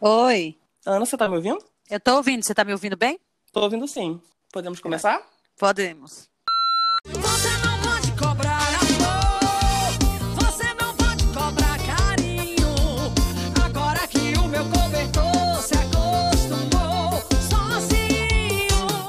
Oi. Ana, você tá me ouvindo? Eu tô ouvindo. Você tá me ouvindo bem? Tô ouvindo sim. Podemos começar? Podemos.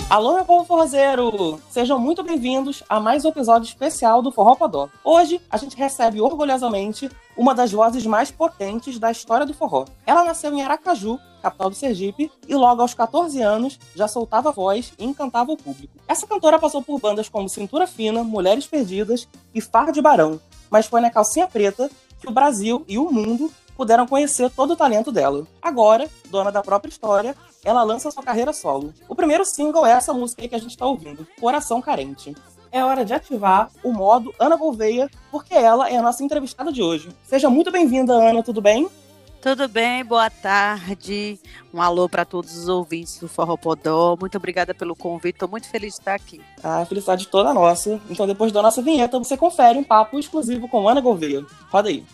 Alô, meu povo forrozeiro! Sejam muito bem-vindos a mais um episódio especial do Forró Podó. Hoje, a gente recebe orgulhosamente uma das vozes mais potentes da história do forró. Ela nasceu em Aracaju, capital do Sergipe, e logo aos 14 anos já soltava voz e encantava o público. Essa cantora passou por bandas como Cintura Fina, Mulheres Perdidas e Far de Barão, mas foi na calcinha preta que o Brasil e o mundo puderam conhecer todo o talento dela. Agora, dona da própria história, ela lança sua carreira solo. O primeiro single é essa música aí que a gente está ouvindo, Coração Carente. É hora de ativar o modo Ana Gouveia, porque ela é a nossa entrevistada de hoje. Seja muito bem-vinda, Ana, tudo bem? Tudo bem? Boa tarde. Um alô para todos os ouvintes do Forró Podó. Muito obrigada pelo convite. Estou muito feliz de estar aqui. A felicidade toda nossa. Então, depois da nossa vinheta, você confere um papo exclusivo com Ana Gouveia. Roda aí.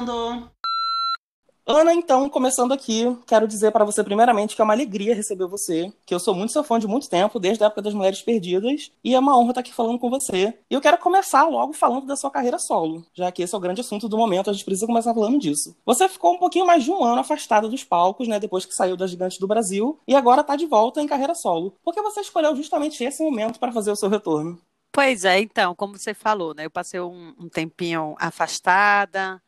Gravando. Ana, então, começando aqui, quero dizer para você primeiramente que é uma alegria receber você, que eu sou muito seu fã de muito tempo, desde a época das Mulheres Perdidas, e é uma honra estar aqui falando com você. E eu quero começar logo falando da sua carreira solo, já que esse é o grande assunto do momento, a gente precisa começar falando disso. Você ficou um pouquinho mais de um ano afastada dos palcos, né, depois que saiu das Gigantes do Brasil, e agora está de volta em carreira solo. Por que você escolheu justamente esse momento para fazer o seu retorno? Pois é, então, como você falou, né? Eu passei um, um tempinho afastada,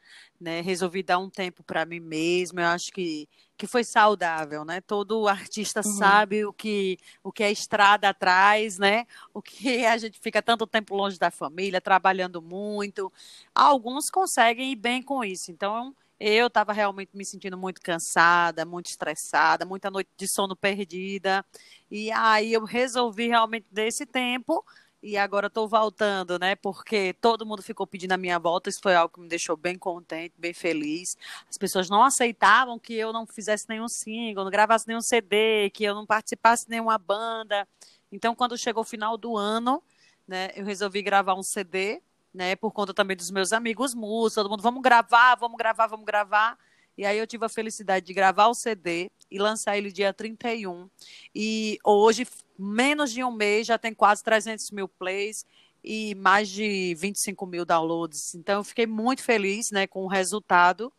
né? Resolvi dar um tempo para mim mesma. Eu acho que, que foi saudável, né? Todo artista Uhum. sabe o que o que a estrada atrás, né? O que a gente fica tanto tempo longe da família, trabalhando muito. Alguns conseguem ir bem com isso. Então, eu estava realmente me sentindo muito cansada, muito estressada, muita noite de sono perdida. E aí eu resolvi realmente desse tempo e agora estou voltando, né? Porque todo mundo ficou pedindo a minha volta. Isso foi algo que me deixou bem contente, bem feliz. As pessoas não aceitavam que eu não fizesse nenhum single, não gravasse nenhum CD, que eu não participasse de nenhuma banda. Então, quando chegou o final do ano, né, eu resolvi gravar um CD, né? Por conta também dos meus amigos músicos, todo mundo, vamos gravar, vamos gravar, vamos gravar. E aí eu tive a felicidade de gravar o CD e lançar ele dia 31. E hoje, menos de um mês, já tem quase 300 mil plays e mais de 25 mil downloads. Então, eu fiquei muito feliz né, com o resultado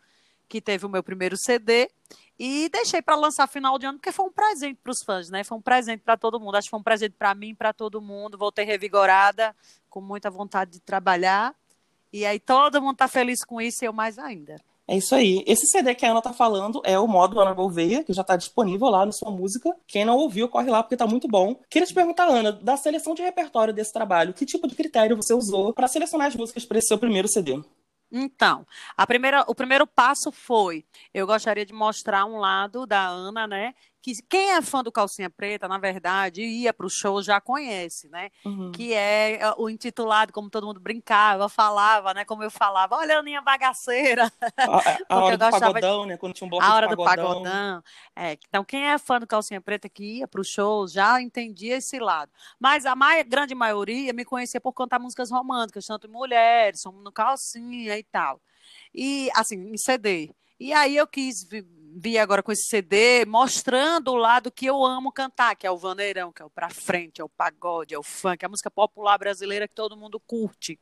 que teve o meu primeiro CD. E deixei para lançar final de ano, porque foi um presente para os fãs, né? Foi um presente para todo mundo. Acho que foi um presente para mim, para todo mundo. Voltei revigorada, com muita vontade de trabalhar. E aí todo mundo tá feliz com isso e eu mais ainda. É isso aí. Esse CD que a Ana tá falando é o modo Ana Gouveia, que já tá disponível lá no sua música. Quem não ouviu, corre lá porque tá muito bom. Queria te perguntar, Ana, da seleção de repertório desse trabalho, que tipo de critério você usou para selecionar as músicas para esse seu primeiro CD? Então, a primeira, o primeiro passo foi, eu gostaria de mostrar um lado da Ana, né? Que quem é fã do Calcinha Preta, na verdade, ia para o show já conhece, né? Uhum. Que é é, o intitulado, como todo mundo brincava, falava, né? Como eu falava, olha a Aninha bagaceira. A, a- hora do pagodão, né? Quando tinha um bloco A hora de do pagodão. pagodão. É, então, quem é fã do Calcinha Preta que ia para o show já entendia esse lado. Mas a mai- grande maioria me conhecia por cantar músicas românticas, tanto em mulheres, no Calcinha e tal. E, assim, em CD. E aí eu quis vi- agora com esse CD mostrando o lado que eu amo cantar, que é o vaneirão, que é o pra frente, é o pagode, é o funk, é a música popular brasileira que todo mundo curte.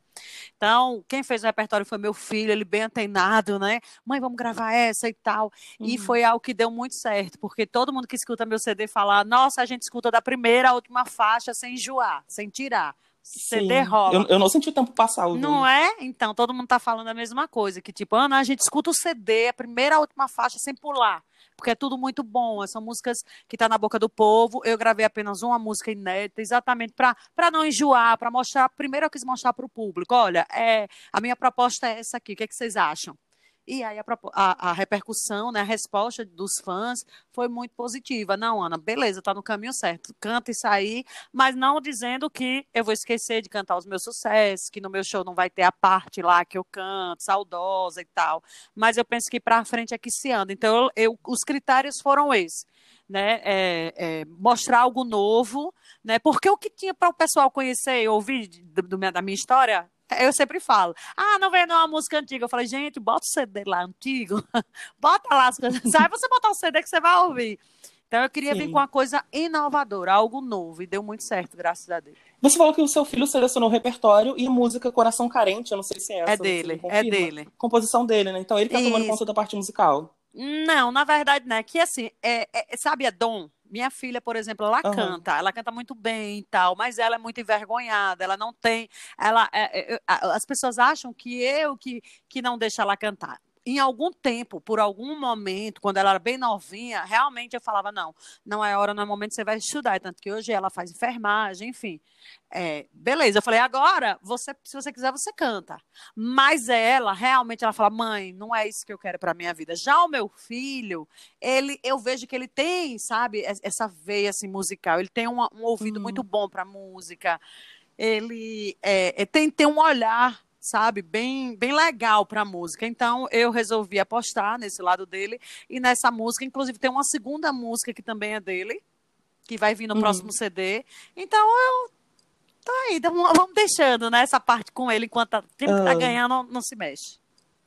Então, quem fez o repertório foi meu filho, ele bem antenado, né? Mãe, vamos gravar essa e tal. E Uhum. foi algo que deu muito certo, porque todo mundo que escuta meu CD fala: nossa, a gente escuta da primeira à última faixa sem enjoar, sem tirar. CD rola. Eu, eu não senti o tempo passar. Não é? Então, todo mundo tá falando a mesma coisa, que tipo, Ana, a gente escuta o CD, a primeira à última faixa sem pular, porque é tudo muito bom, são músicas que tá na boca do povo. Eu gravei apenas uma música inédita, exatamente para para não enjoar, para mostrar, primeiro eu quis mostrar para o público, olha, é, a minha proposta é essa aqui, o que, é que vocês acham? E aí a, a- a repercussão, né, a resposta dos fãs foi muito positiva. Não, Ana, beleza, tá no caminho certo. Canta isso aí, mas não dizendo que eu vou esquecer de cantar os meus sucessos, que no meu show não vai ter a parte lá que eu canto, saudosa e tal. Mas eu penso que para frente é que se anda. Então, eu, eu- os critérios foram esses. né, é, é, mostrar algo novo, né, porque o que tinha para o pessoal conhecer e ouvir do, do, da minha história, eu sempre falo, ah, não vem uma música antiga. Eu falei, gente, bota o CD lá antigo, bota lá as coisas, sabe você botar o CD que você vai ouvir. Então eu queria Sim. vir com uma coisa inovadora, algo novo, e deu muito certo, graças a Deus. Você falou que o seu filho selecionou o repertório e música Coração Carente, eu não sei se é essa. É dele, é dele. Composição dele, né? Então ele tá Isso. tomando conta da parte musical. Não, na verdade, né? Que assim, é, é, sabe, é dom. Minha filha, por exemplo, ela uhum. canta, ela canta muito bem e tal, mas ela é muito envergonhada, ela não tem, ela, é, é, as pessoas acham que eu que, que não deixa ela cantar em algum tempo, por algum momento, quando ela era bem novinha, realmente eu falava, não, não é hora, não é momento, você vai estudar. Tanto que hoje ela faz enfermagem, enfim. É, beleza, eu falei, agora, você, se você quiser, você canta. Mas ela, realmente, ela fala, mãe, não é isso que eu quero para minha vida. Já o meu filho, ele, eu vejo que ele tem, sabe, essa veia, assim, musical. Ele tem um, um ouvido hum. muito bom para música. Ele é, tem, tem um olhar sabe, bem, bem legal para a música. Então eu resolvi apostar nesse lado dele e nessa música, inclusive tem uma segunda música que também é dele, que vai vir no uhum. próximo CD. Então eu tô aí, vamos deixando né, essa parte com ele enquanto o tempo uhum. tá ganhando não se mexe.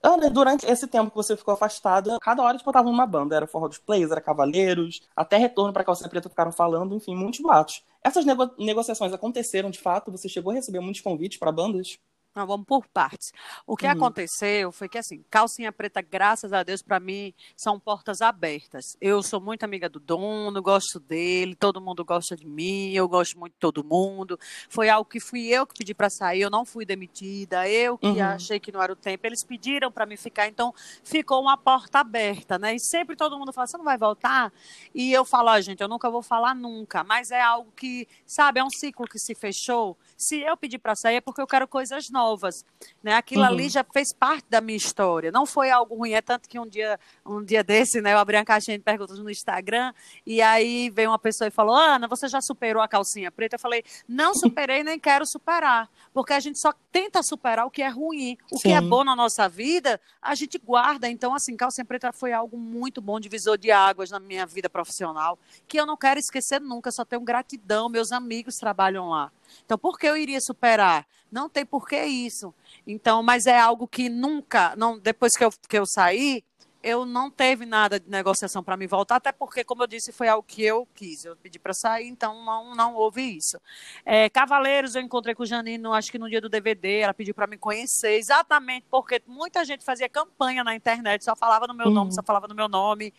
Ana, durante esse tempo que você ficou afastada, cada hora te botava numa banda. Era Forró dos Plays, era Cavaleiros, até Retorno para Calcinha Preta ficaram falando, enfim, muitos boatos. Essas nego negociações aconteceram de fato? Você chegou a receber muitos convites para bandas? Não, vamos por partes. O que uhum. aconteceu foi que, assim, calcinha preta, graças a Deus, para mim, são portas abertas. Eu sou muito amiga do dono, gosto dele, todo mundo gosta de mim, eu gosto muito de todo mundo. Foi algo que fui eu que pedi para sair, eu não fui demitida, eu que uhum. achei que não era o tempo. Eles pediram para me ficar, então ficou uma porta aberta, né? E sempre todo mundo fala, você não vai voltar? E eu falo, ah, gente, eu nunca vou falar nunca, mas é algo que, sabe, é um ciclo que se fechou. Se eu pedir para sair é porque eu quero coisas novas novas. Né? Aquilo uhum. ali já fez parte da minha história. Não foi algo ruim. É tanto que um dia, um dia desse, né, eu abri uma caixinha de perguntas no Instagram e aí veio uma pessoa e falou: Ana, você já superou a calcinha preta? Eu falei: não superei nem quero superar. Porque a gente só tenta superar o que é ruim. O Sim. que é bom na nossa vida, a gente guarda. Então, assim, calcinha preta foi algo muito bom, divisor de águas na minha vida profissional, que eu não quero esquecer nunca. Só tenho gratidão. Meus amigos trabalham lá. Então, por que eu iria superar? Não tem por que isso. Então, mas é algo que nunca, não, depois que eu, que eu saí, eu não teve nada de negociação para me voltar, até porque, como eu disse, foi algo que eu quis. Eu pedi para sair, então não, não houve isso. É, Cavaleiros, eu encontrei com o Janino, acho que no dia do DVD, ela pediu para me conhecer, exatamente porque muita gente fazia campanha na internet, só falava no meu uhum. nome, só falava no meu nome.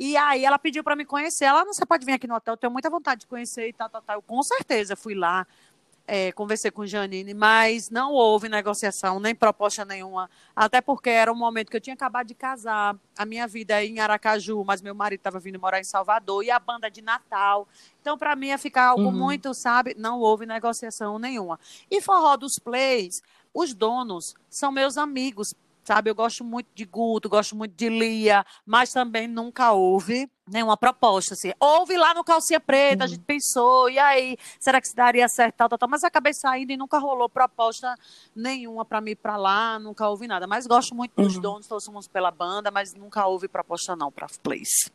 E aí ela pediu para me conhecer. Ela não, você pode vir aqui no hotel, eu tenho muita vontade de conhecer e tal, tal, tal. Eu, com certeza fui lá, é, conversei com Janine, mas não houve negociação, nem proposta nenhuma, até porque era um momento que eu tinha acabado de casar, a minha vida é em Aracaju, mas meu marido estava vindo morar em Salvador, e a banda de Natal. Então, para mim, ia ficar algo uhum. muito, sabe? Não houve negociação nenhuma. E Forró dos Plays, os donos são meus amigos, sabe? Eu gosto muito de Guto, gosto muito de Lia, mas também nunca houve nenhuma proposta, assim. Houve lá no Calcinha Preta, uhum. a gente pensou, e aí, será que se daria certo, tal, tal, tal, mas acabei saindo e nunca rolou proposta nenhuma para mim para lá, nunca houve nada. Mas gosto muito dos uhum. donos, torcemos pela banda, mas nunca houve proposta não para Place.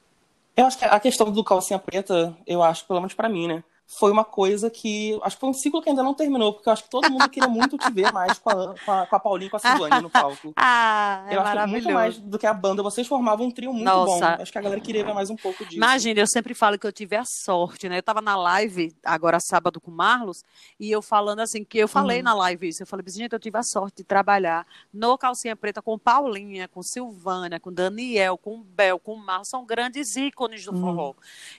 Eu acho que a questão do Calcinha Preta, eu acho, pelo menos para mim, né? Foi uma coisa que. Acho que foi um ciclo que ainda não terminou, porque eu acho que todo mundo queria muito te ver mais com a, com a, com a Paulinha e com a Silvane no palco. ah, é eu acho que muito mais do que a banda. Vocês formavam um trio muito Nossa. bom. Acho que a galera queria ver mais um pouco disso. Imagina, eu sempre falo que eu tive a sorte, né? Eu tava na live, agora sábado, com o Marlos, e eu falando assim, que eu falei uhum. na live isso. Eu falei, gente, eu tive a sorte de trabalhar no Calcinha Preta com Paulinha, com Silvânia, com Daniel, com Bel, com Marlos. São grandes ícones do uhum. forró.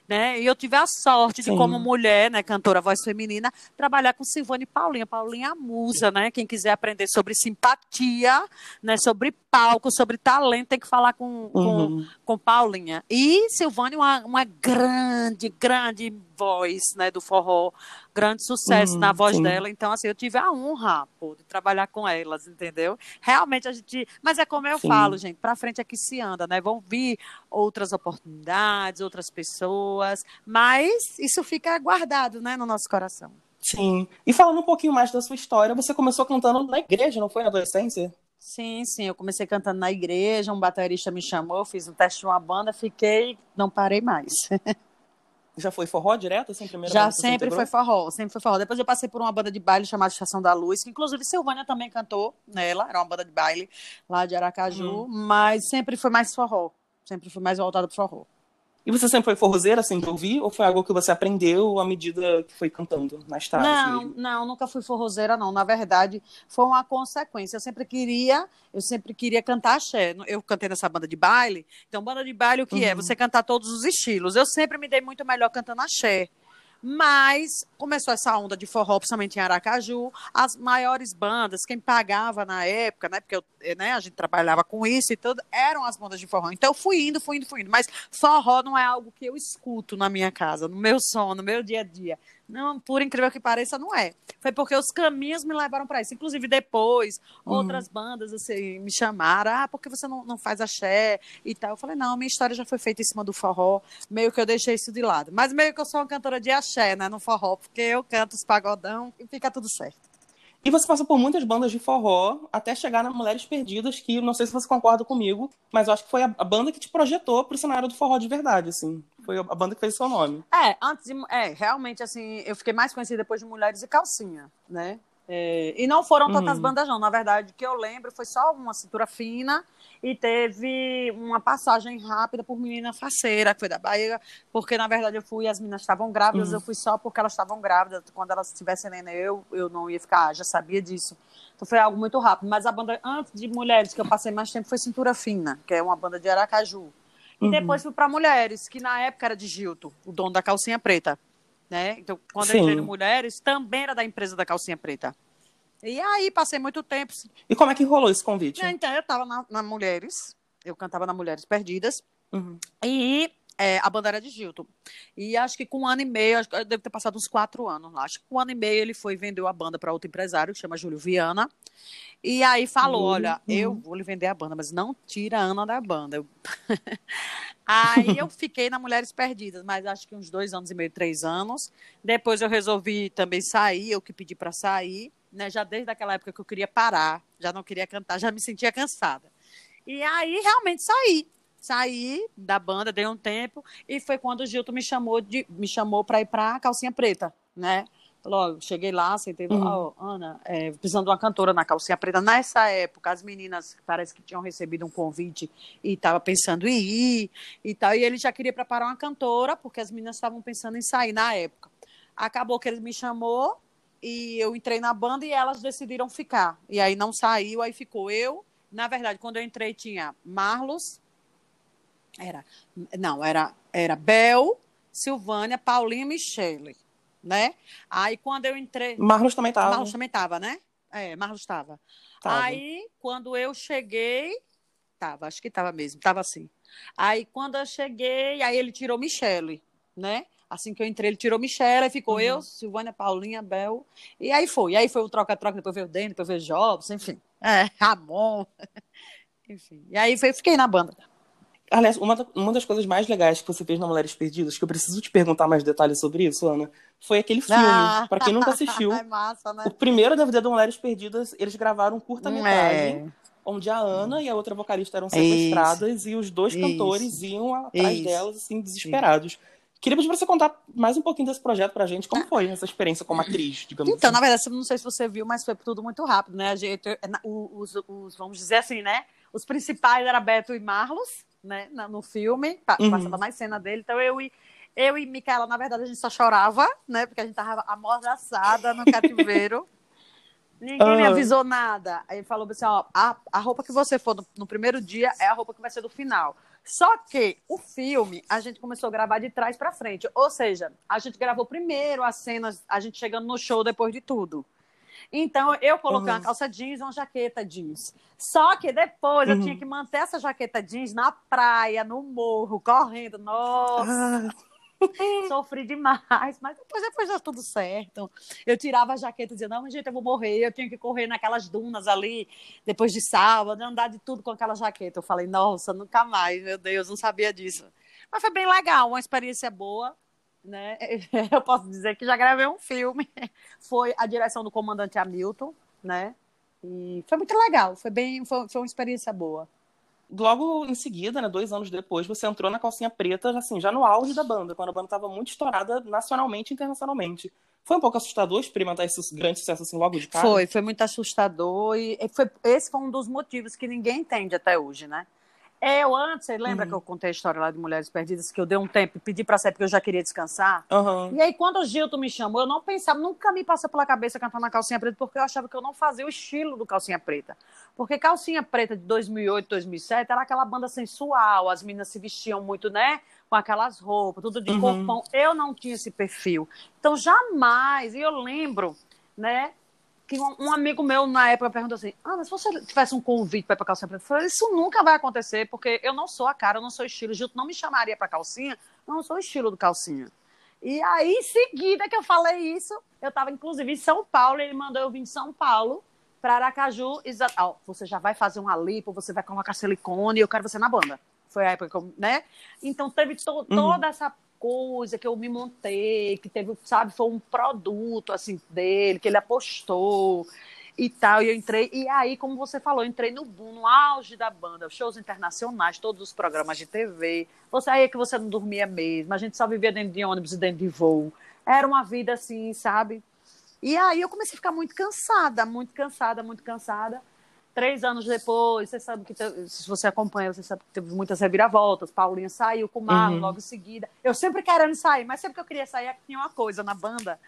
Né? E eu tive a sorte Sim. de, como mulher, né, cantora, voz feminina, trabalhar com Silvane Paulinha. Paulinha é musa, né? Quem quiser aprender sobre simpatia, né? Sobre palco, sobre talento, tem que falar com, uhum. com, com Paulinha. E Silvane, uma, uma grande, grande voz, né? Do forró, grande sucesso uhum, na voz sim. dela. Então, assim, eu tive a honra, pô, de trabalhar com elas, entendeu? Realmente a gente. Mas é como eu sim. falo, gente, pra frente é que se anda, né? Vão vir outras oportunidades, outras pessoas, mas isso fica guardado, né, no nosso coração. Sim. E falando um pouquinho mais da sua história, você começou cantando na igreja, não foi na adolescência? Sim, sim. Eu comecei cantando na igreja, um baterista me chamou, fiz um teste de uma banda, fiquei, não parei mais. já foi forró direto, assim, primeira Já sempre foi forró, sempre foi forró. Depois eu passei por uma banda de baile chamada Estação da Luz, que inclusive Silvânia também cantou nela, era uma banda de baile lá de Aracaju, Uhum. mas sempre foi mais forró. Sempre foi mais voltada pro forró. E você sempre foi forrozeira, assim, de ouvir? Ou foi algo que você aprendeu à medida que foi cantando estrada? assim Não, mesmo? não, nunca fui forrozeira, não. Na verdade, foi uma consequência. Eu sempre queria, eu sempre queria cantar axé. Eu cantei nessa banda de baile. Então, banda de baile, o que é? Uhum. Você cantar todos os estilos. Eu sempre me dei muito melhor cantando axé. Mas começou essa onda de forró, principalmente em Aracaju. As maiores bandas, quem pagava na época, né? Porque eu, né, a gente trabalhava com isso e tudo, eram as bandas de forró. Então eu fui indo, fui indo, fui indo. Mas forró não é algo que eu escuto na minha casa, no meu som, no meu dia a dia. Não, por incrível que pareça, não é. Foi porque os caminhos me levaram para isso. Inclusive, depois, Uhum. outras bandas assim, me chamaram. Ah, por que você não, não faz axé e tal? Eu falei, não, minha história já foi feita em cima do forró. Meio que eu deixei isso de lado. Mas meio que eu sou uma cantora de axé, né, no forró. Porque eu canto os pagodão e fica tudo certo. E você passou por muitas bandas de forró até chegar na Mulheres Perdidas, que não sei se você concorda comigo, mas eu acho que foi a, a banda que te projetou pro cenário do forró de verdade, assim. Foi a, banda que fez seu nome. É, antes de. É, realmente, assim, eu fiquei mais conhecida depois de Mulheres e Calcinha, né? É, e não foram tantas Uhum. bandas, não. Na verdade, o que eu lembro foi só uma cintura fina e teve uma passagem rápida por menina faceira, que foi da Bahia, porque na verdade eu fui, as meninas estavam grávidas, Uhum. eu fui só porque elas estavam grávidas. Quando elas tivessem neném, eu, eu não ia ficar, já sabia disso. Então foi algo muito rápido. Mas a banda, antes de Mulheres, que eu passei mais tempo, foi Cintura Fina, que é uma banda de Aracaju. E Uhum. depois fui para Mulheres, que na época era de Gilto, o dono da calcinha preta. Né? Então, quando eu entrei Sim. no Mulheres, também era da empresa da calcinha preta. E aí passei muito tempo. E como é que rolou esse convite? Então, eu estava na, na Mulheres, eu cantava na Mulheres Perdidas, Uhum. e é, a banda era de Gilton. E acho que com um ano e meio, eu devo ter passado uns quatro anos lá. Acho que com um ano e meio ele foi e vendeu a banda para outro empresário, que chama Júlio Viana. E aí falou: Júlio, olha, uhum. eu vou lhe vender a banda, mas não tira a Ana da banda. Eu- aí eu fiquei na Mulheres Perdidas, mas acho que uns dois anos e meio, três anos. Depois eu resolvi também sair, eu que pedi para sair, né? Já desde aquela época que eu queria parar, já não queria cantar, já me sentia cansada. E aí realmente saí. Saí da banda, dei um tempo, e foi quando o Gilton me chamou de me chamou para ir para Calcinha Preta, né? Ó, cheguei lá, sentei Uhum. lá, ó, Ana, é, precisando de uma cantora na Calcinha Preta. Nessa época, as meninas parece que tinham recebido um convite e estavam pensando em ir e tal, e ele já queria preparar uma cantora, porque as meninas estavam pensando em sair na época. Acabou que ele me chamou e eu entrei na banda e elas decidiram ficar. E aí não saiu, aí ficou eu. Na verdade, quando eu entrei tinha Marlos, era, não, era, era Bel, Silvânia, Paulinha e Michele, né? Aí quando eu entrei, Marlos também tava. Marlos também tava, né? É, Marlos estava. Tava. Aí, quando eu cheguei, tava, acho que tava mesmo, tava assim. Aí, quando eu cheguei, aí ele tirou Michele, né? Assim que eu entrei, ele tirou Michele, aí ficou Uhum. eu, Silvânia, Paulinha, Bel, e aí foi. E aí foi o troca-troca, depois veio o Dani, depois veio o Jobs, enfim. É, Ramon, enfim. E aí foi, fiquei na banda. Aliás, uma, da- uma das coisas mais legais que você fez na Mulheres Perdidas, que eu preciso te perguntar mais detalhes sobre isso, Ana, foi aquele filme. Ah. Pra quem nunca assistiu, É massa, né? o primeiro DVD do Mulheres Perdidas, eles gravaram um curta-metragem, É. onde a Ana e a outra vocalista eram sequestradas e os dois Isso. cantores iam atrás Isso. delas, assim, desesperados. Queria pedir pra você contar mais um pouquinho desse projeto pra gente. Como foi essa experiência como atriz, digamos Então, na assim? verdade, não sei se você viu, mas foi tudo muito rápido, né? A gente, na- os, os- vamos dizer assim, né? Os principais eram Beto e Marlos, né? No filme, Uhum. passava mais cena dele. Então, eu e, eu e Micaela, na verdade, a gente só chorava, né? Porque a gente tava amordaçada no cativeiro. Ninguém me Ah. avisou nada. Aí ele falou assim: ó, a, a roupa que você for no, no primeiro dia é a roupa que vai ser do final. Só que o filme a gente começou a gravar de trás pra frente. Ou seja, a gente gravou primeiro as cenas, a gente chegando no show depois de tudo. Então eu coloquei Uhum. uma calça jeans e uma jaqueta jeans. Só que depois eu Uhum. tinha que manter essa jaqueta jeans na praia, no morro, correndo. Nossa! Ah, Sofri demais, mas depois, depois deu tudo certo. Eu tirava a jaqueta e dizia, não, gente, eu vou morrer, eu tinha que correr naquelas dunas ali, depois de sábado, andar de tudo com aquela jaqueta. Eu falei, nossa, nunca mais, meu Deus, não sabia disso. Mas foi bem legal, uma experiência boa, né? Eu posso dizer que já gravei um filme. Foi a direção do comandante Hamilton, né? E foi muito legal, foi bem, foi, foi uma experiência boa. logo em seguida, né, dois anos depois, você entrou na calcinha preta, assim, já no auge da banda, quando a banda estava muito estourada nacionalmente e internacionalmente. Foi um pouco assustador experimentar esse grande sucesso assim logo de cara? Foi, foi muito assustador e foi, esse foi um dos motivos que ninguém entende até hoje, né? Eu antes, você lembra Uhum. que eu contei a história lá de Mulheres Perdidas, que eu dei um tempo e pedi pra sair porque eu já queria descansar? Aham. E aí, quando o Gilton me chamou, eu não pensava, nunca me passou pela cabeça cantar na calcinha preta, porque eu achava que eu não fazia o estilo do calcinha preta. Porque calcinha preta de 2008, 2007 era aquela banda sensual, as meninas se vestiam muito, né? Com aquelas roupas, tudo de Uhum. corpão. Eu não tinha esse perfil. Então, jamais, e eu lembro, né? Que um, amigo meu na época perguntou assim: Ah, mas se você tivesse um convite para ir para calcinha preta, eu falei: Isso nunca vai acontecer, porque eu não sou a cara, eu não sou o estilo. O Gilton não me chamaria para calcinha, eu não sou o estilo do calcinha. E aí, em seguida que eu falei isso, eu estava inclusive em São Paulo, ele mandou eu vir de São Paulo para Aracaju. exa- Ó, você já vai fazer uma lipo, você vai colocar silicone, eu quero você na banda. Foi a época que eu, né? Então teve to- toda essa coisa que eu me montei, que teve, sabe, foi um produto assim dele, que ele apostou e tal, e eu entrei, e aí, como você falou, entrei no boom, no auge da banda, shows internacionais, todos os programas de TV, você aí é que você não dormia mesmo, a gente só vivia dentro de ônibus e dentro de voo, era uma vida assim, sabe? E aí eu comecei a ficar muito cansada, muito cansada, muito cansada. Três anos depois, você sabe que, se você acompanha, você sabe que teve muitas reviravoltas. Paulinha saiu com o Marlon Uhum. logo em seguida. Eu sempre querendo sair, mas sempre que eu queria sair, tinha uma coisa na banda.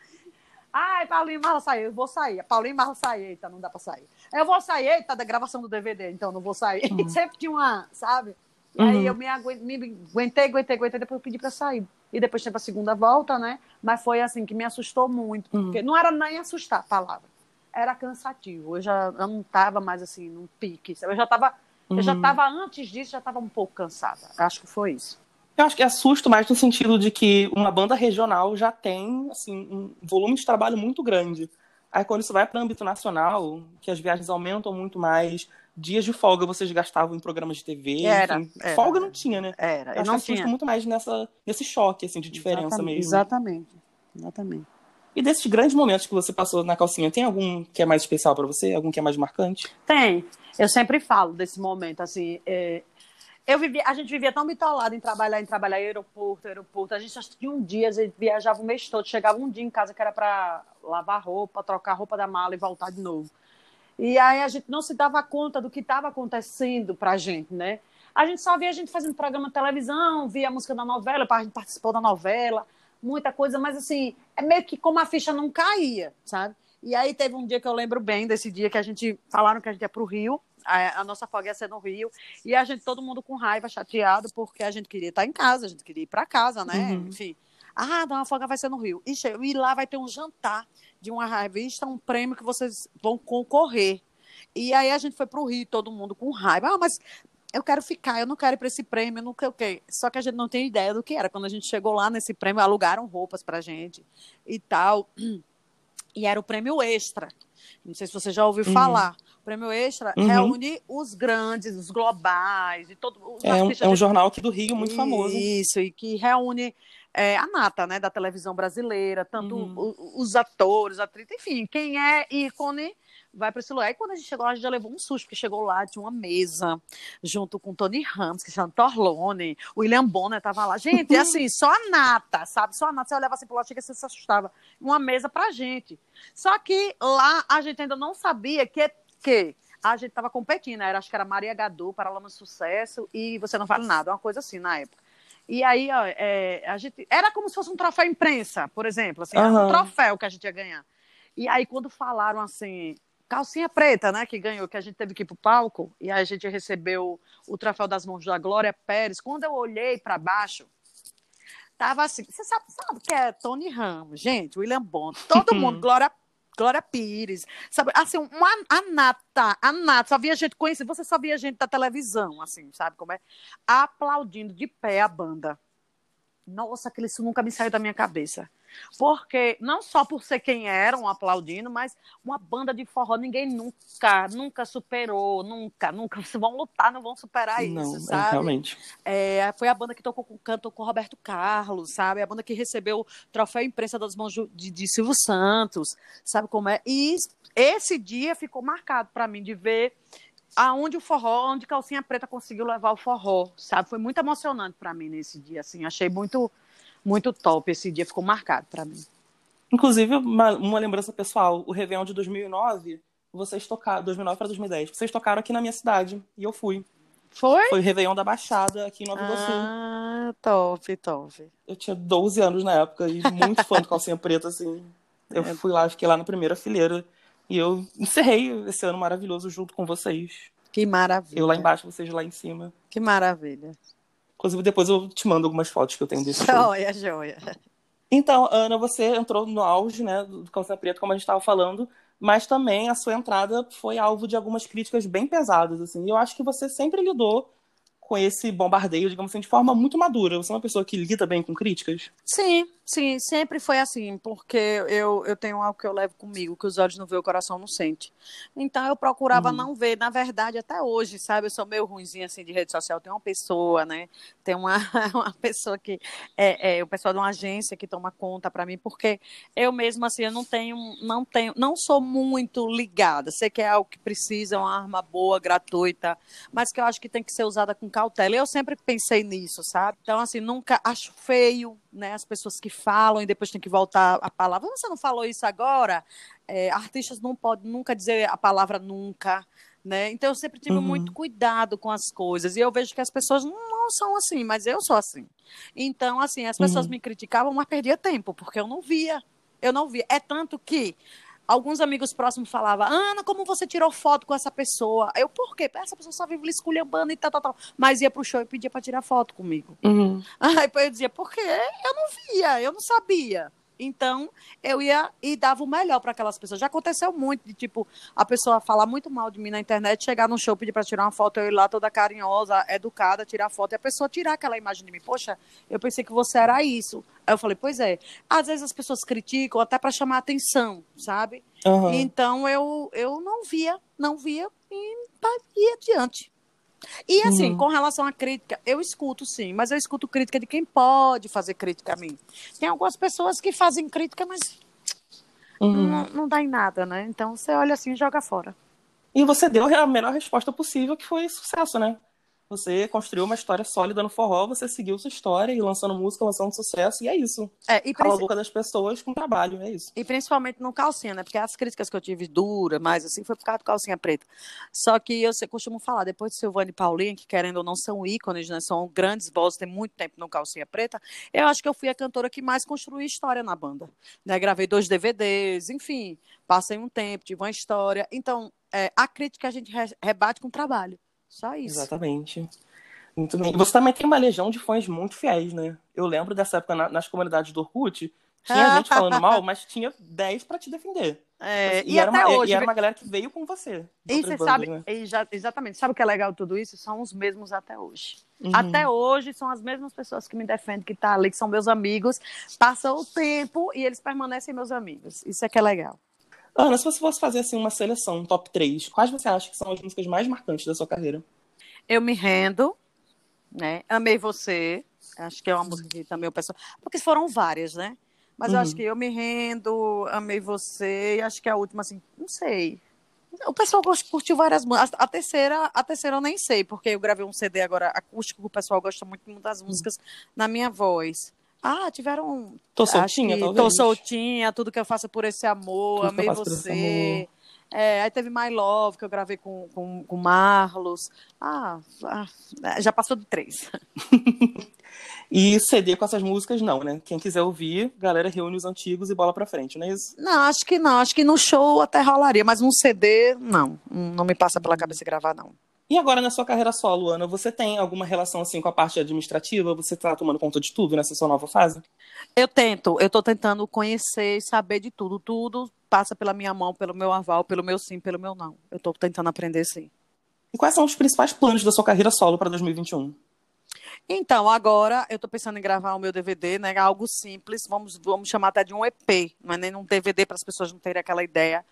Ai, Paulinho e Marlon saiu, eu vou sair. Paulinho e Marlon sair, eita, não dá pra sair. Eu vou sair, eita, da gravação do DVD, então não vou sair. sempre tinha uma, sabe? E aí Uhum. eu me, aguen- me aguentei, aguentei, aguentei, depois eu pedi pra sair. E depois teve a segunda volta, né? Mas foi assim que me assustou muito. Uhum. Porque não era nem assustar a palavra. Era cansativo. Eu já eu não tava mais assim, num pique. sabe? Eu já tava. Eu já Uhum. tava, antes disso, já tava um pouco cansada. Acho que foi isso. Eu acho que é susto mais no sentido de que uma banda regional já tem assim, um volume de trabalho muito grande. Aí quando isso vai para âmbito nacional, que as viagens aumentam muito mais, dias de folga vocês gastavam em programas de TV, Era, enfim, era. folga não tinha, né? Era. Eu acho não que assusta tinha. muito mais nessa, nesse choque assim, de diferença Exatamente, mesmo. Exatamente. Exatamente. E desses grandes momentos que você passou na calcinha, tem algum que é mais especial para você? Algum que é mais marcante? Tem. Eu sempre falo desse momento, assim. é, eu vivia, a gente vivia tão bitolado em trabalhar, em trabalhar aeroporto, aeroporto. A gente que tinha um dia, a gente viajava o mês todo, chegava um dia em casa que era para lavar roupa, trocar a roupa da mala e voltar de novo. E aí a gente não se dava conta do que estava acontecendo pra gente, né? A gente só via a gente fazendo programa de televisão, via a música da novela, a gente participou da novela, muita coisa, mas assim, é meio que como a ficha não caía, sabe? E aí teve um dia que eu lembro bem desse dia que a gente falaram que a gente ia pro Rio, a, a nossa folga ia ser no Rio, e a gente, todo mundo com raiva, chateado, porque a gente queria estar em casa, a gente queria ir para casa, né? Uhum. Enfim. Ah, não, a folga vai ser no Rio. E, e lá vai ter um jantar de uma revista, um prêmio que vocês vão concorrer. E aí a gente foi pro Rio, todo mundo com raiva. Ah, mas eu quero ficar, eu não quero ir para esse prêmio, não quero o quê. Só que a gente não tem ideia do que era. Quando a gente chegou lá nesse prêmio, alugaram roupas pra gente e tal. E era o prêmio extra. Não sei se você já ouviu Uhum. falar. O prêmio extra Uhum. reúne os grandes, os globais, e todo, os É um, é um de- jornal aqui do Rio muito famoso. Isso, e que reúne é, a nata né, da televisão brasileira, tanto Uhum. o- os atores, atrizes, enfim, quem é ícone vai para esse lugar. E quando a gente chegou lá, a gente já levou um susto, porque chegou lá, tinha uma mesa, junto com Tony Ramos, que chama Torlone, o William Bonner tava lá. Gente, e assim, só a nata, sabe? Só a nata, você olhava assim pro lado, chega, você se assustava. Uma mesa pra gente. Só que lá a gente ainda não sabia que, que a gente tava competindo, era, acho que era Maria Gadu, Paralama de Sucesso, e Você Não Vale Nada, uma coisa assim, na época. E aí, ó, é, a gente. Era como se fosse um troféu imprensa, por exemplo. Assim, era um troféu que a gente ia ganhar. E aí, quando falaram assim, calcinha preta, né, que ganhou, que a gente teve que ir pro palco, e aí a gente recebeu o troféu das mãos da Glória Pérez. Quando eu olhei para baixo, tava assim. Você sabe, sabe que é Tony Ramos, gente, William Bond, todo mundo, Glória. Glória Pires, sabe? Assim, uma, a nata, a nata, só via gente conhecida, você só via gente da televisão, assim, sabe como é? Aplaudindo de pé a banda. Nossa, aquilo isso nunca me saiu da minha cabeça. Porque, não só por ser quem eram aplaudindo, mas uma banda de forró, ninguém nunca, nunca superou, nunca, nunca. Se vão lutar, não vão superar não, isso, é, sabe? realmente. É, foi a banda que tocou com canto com Roberto Carlos, sabe? A banda que recebeu o troféu imprensa das mãos de, de Silvio Santos, sabe como é? E esse dia ficou marcado para mim de ver aonde o forró, onde Calcinha Preta conseguiu levar o forró, sabe? Foi muito emocionante para mim nesse dia, assim. Achei muito, muito top. Esse dia ficou marcado para mim. Inclusive, uma, uma lembrança pessoal, o Réveillon de 2009, vocês tocaram, 2009 para 2010, vocês tocaram aqui na minha cidade, e eu fui. Foi? Foi o Réveillon da Baixada, aqui em Nova Iguaçu. Ah, top, top. Eu tinha 12 anos na época, e muito fã do Calcinha Preta, assim. Eu É. fui lá, fiquei lá na primeira fileira, e eu encerrei esse ano maravilhoso junto com vocês. Que maravilha. Eu lá embaixo, vocês lá em cima. Que maravilha. Inclusive, depois eu te mando algumas fotos que eu tenho desse show. Joia, joia. Então, Ana, você entrou no auge, né, do Calcinha Preta, como a gente estava falando, mas também a sua entrada foi alvo de algumas críticas bem pesadas, assim. E eu acho que você sempre lidou com esse bombardeio, digamos assim, de forma muito madura. Você é uma pessoa que lida bem com críticas? Sim, sim, sempre foi assim, porque eu, eu tenho algo que eu levo comigo, que os olhos não vê, o coração não sente. Então eu procurava Uhum. não ver, na verdade, até hoje, sabe? Eu sou meio ruimzinha assim de rede social. Tem uma pessoa, né? Tem uma, uma pessoa que é, é o pessoal de uma agência que toma conta para mim, porque eu mesma assim, eu não tenho, não tenho, não sou muito ligada. Sei que é algo que precisa, é uma arma boa, gratuita, mas que eu acho que tem que ser usada com cautela. Eu sempre pensei nisso, sabe? Então, assim, nunca acho feio, né? As pessoas que falam e depois tem que voltar a palavra. Você não falou isso agora? É, artistas não podem nunca dizer a palavra nunca. Né? Então eu sempre tive Uhum. muito cuidado com as coisas e eu vejo que as pessoas não, não são assim, mas eu sou assim. Então assim as pessoas Uhum. me criticavam, mas perdia tempo porque eu não via, eu não via. É tanto que alguns amigos próximos falavam, Ana, como você tirou foto com essa pessoa? Eu, por quê? Essa pessoa só vive esculhambando e tal, tal, tal. Mas ia pro show e pedia pra tirar foto comigo. Uhum. Aí eu dizia, por quê? Eu não via, eu não sabia. Então, eu ia e dava o melhor para aquelas pessoas. Já aconteceu muito de, tipo, a pessoa falar muito mal de mim na internet, chegar no show, pedir para tirar uma foto, eu ir lá toda carinhosa, educada, tirar foto, e a pessoa tirar aquela imagem de mim. Poxa, eu pensei que você era isso. Aí eu falei, pois é. Às vezes as pessoas criticam até para chamar atenção, sabe? Aham. Então eu, eu não via, não via e ia adiante. E assim, Uhum. com relação à crítica, eu escuto sim, mas eu escuto crítica de quem pode fazer crítica a mim. Tem algumas pessoas que fazem crítica, mas Uhum. não, não dá em nada, né? Então você olha assim e joga fora. E você deu a melhor resposta possível, que foi sucesso, né? Você construiu uma história sólida no forró, você seguiu sua história e lançando música, lançando sucesso, e é isso. É, e, Cala a boca das pessoas com trabalho, é isso. e principalmente no calcinha, né? Porque as críticas que eu tive dura, mais assim, foi por causa do calcinha preta. Só que eu sei- costumo falar, depois de Silvane e Paulinho, que querendo ou não são ícones, né? São grandes vozes, tem muito tempo no calcinha preta, eu acho que eu fui a cantora que mais construiu história na banda. Né? Gravei dois DVDs, enfim, passei um tempo, tive uma história. Então, é, a crítica a gente re- rebate com trabalho. Só isso. Exatamente. Muito bem. E você também tem uma legião de fãs muito fiéis, né? Eu lembro dessa época na- nas comunidades do Orkut, tinha gente falando mal, mas tinha 10 pra te defender. É, e, e, era até uma, e- hoje. e era uma galera que veio com você. E você sabe, né? e já- exatamente, sabe o que é legal tudo isso? São os mesmos até hoje. Uhum. Até hoje são as mesmas pessoas que me defendem, que tá ali, que são meus amigos. Passou o tempo e eles permanecem meus amigos. Isso é que é legal. Ana, se você fosse fazer assim uma seleção, um top 3, quais você acha que são as músicas mais marcantes da sua carreira? Eu me rendo, né? Amei você. Acho que é uma música que também o pessoal. Porque foram várias, né? Mas eu Uhum. acho que eu me rendo, amei você, e acho que a última, assim, não sei. O pessoal curtiu várias músicas. A terceira, a terceira eu nem sei, porque eu gravei um CD agora acústico, o pessoal gosta muito das músicas na minha voz. Ah, tiveram. Tô soltinha, que talvez? Tô soltinha, tudo que eu faço é por esse amor, Tudo amei você. É, aí teve My Love, que eu gravei com, com, com Marlos. Ah, ah, já passou de três. E CD com essas músicas, não, né? Quem quiser ouvir, galera reúne os antigos e bola pra frente, não é isso? Não, acho que não. Acho que no show até rolaria, mas num CD, não. Não me passa pela cabeça gravar, não. E agora, na sua carreira solo, Ana, você tem alguma relação assim com a parte administrativa? Você tá tomando conta de tudo nessa sua nova fase? Eu tento, eu tô tentando conhecer e saber de tudo. Tudo passa pela minha mão, pelo meu aval, pelo meu sim, pelo meu não. Eu tô tentando aprender sim. E quais são os principais planos da sua carreira solo para 2021? Então, agora eu tô pensando em gravar o meu DVD, né? Algo simples, vamos, vamos chamar até de um EP, não é nem um DVD para as pessoas não terem aquela ideia,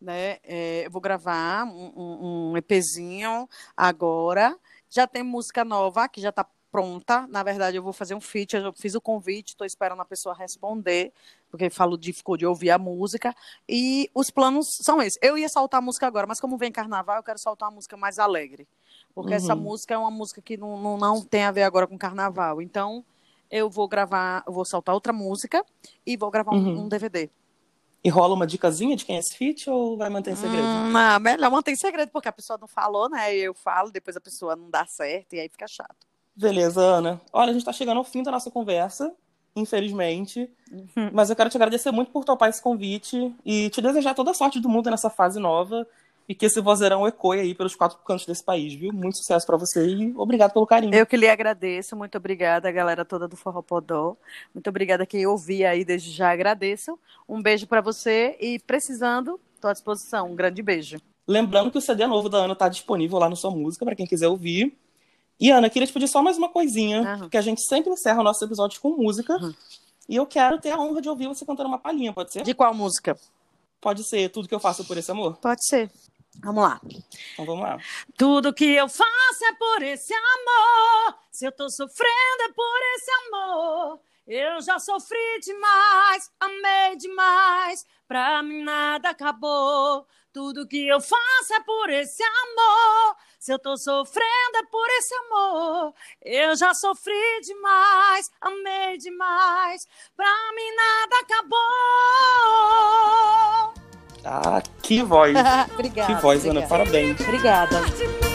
né? É, eu vou gravar um, um, um EPzinho agora. Já tem música nova que já tá pronta. Na verdade, eu vou fazer um feat. Eu fiz o convite, estou esperando a pessoa responder, porque falou de ficou de ouvir a música. E os planos são esses. Eu ia soltar a música agora, mas como vem carnaval, eu quero soltar uma música mais alegre. Porque essa Uhum. música é uma música que não, não, não tem a ver agora com carnaval. Então, eu vou gravar, eu vou soltar outra música e vou gravar um, Uhum. um DVD. E rola uma dicasinha de quem é esse feat ou vai manter em segredo? Hum, não, melhor manter em segredo, porque a pessoa não falou, né? Eu falo, depois a pessoa não dá certo, e aí fica chato. Beleza, Ana. Olha, a gente tá chegando ao fim da nossa conversa, infelizmente. Uhum. Mas eu quero te agradecer muito por topar esse convite e te desejar toda a sorte do mundo nessa fase nova e que esse vozeirão ecoe aí pelos quatro cantos desse país, viu? Muito sucesso pra você e obrigado pelo carinho. Eu que lhe agradeço, muito obrigada, a galera toda do Forró Podó. Muito obrigada quem ouvi aí, desde já agradeço. Um beijo pra você e precisando, tô à disposição. Um grande beijo. Lembrando que o CD novo da Ana tá disponível lá no Sua Música pra quem quiser ouvir. E Ana, queria te pedir só mais uma coisinha, Aham. porque a gente sempre encerra nossos episódios com música. Aham. E eu quero ter a honra de ouvir você cantando uma palhinha, pode ser? De qual música? Pode ser tudo que eu faço por esse amor? Pode ser. Vamos lá. Então vamos lá. Tudo que eu faço é por esse amor. Se eu tô sofrendo é por esse amor. Eu já sofri demais, amei demais. Pra mim nada acabou. Tudo que eu faço é por esse amor. Se eu tô sofrendo é por esse amor. Eu já sofri demais, amei demais. Pra mim nada acabou. Ah, que voz. obrigada. que voz, Ana. obrigada. Parabéns. Obrigada.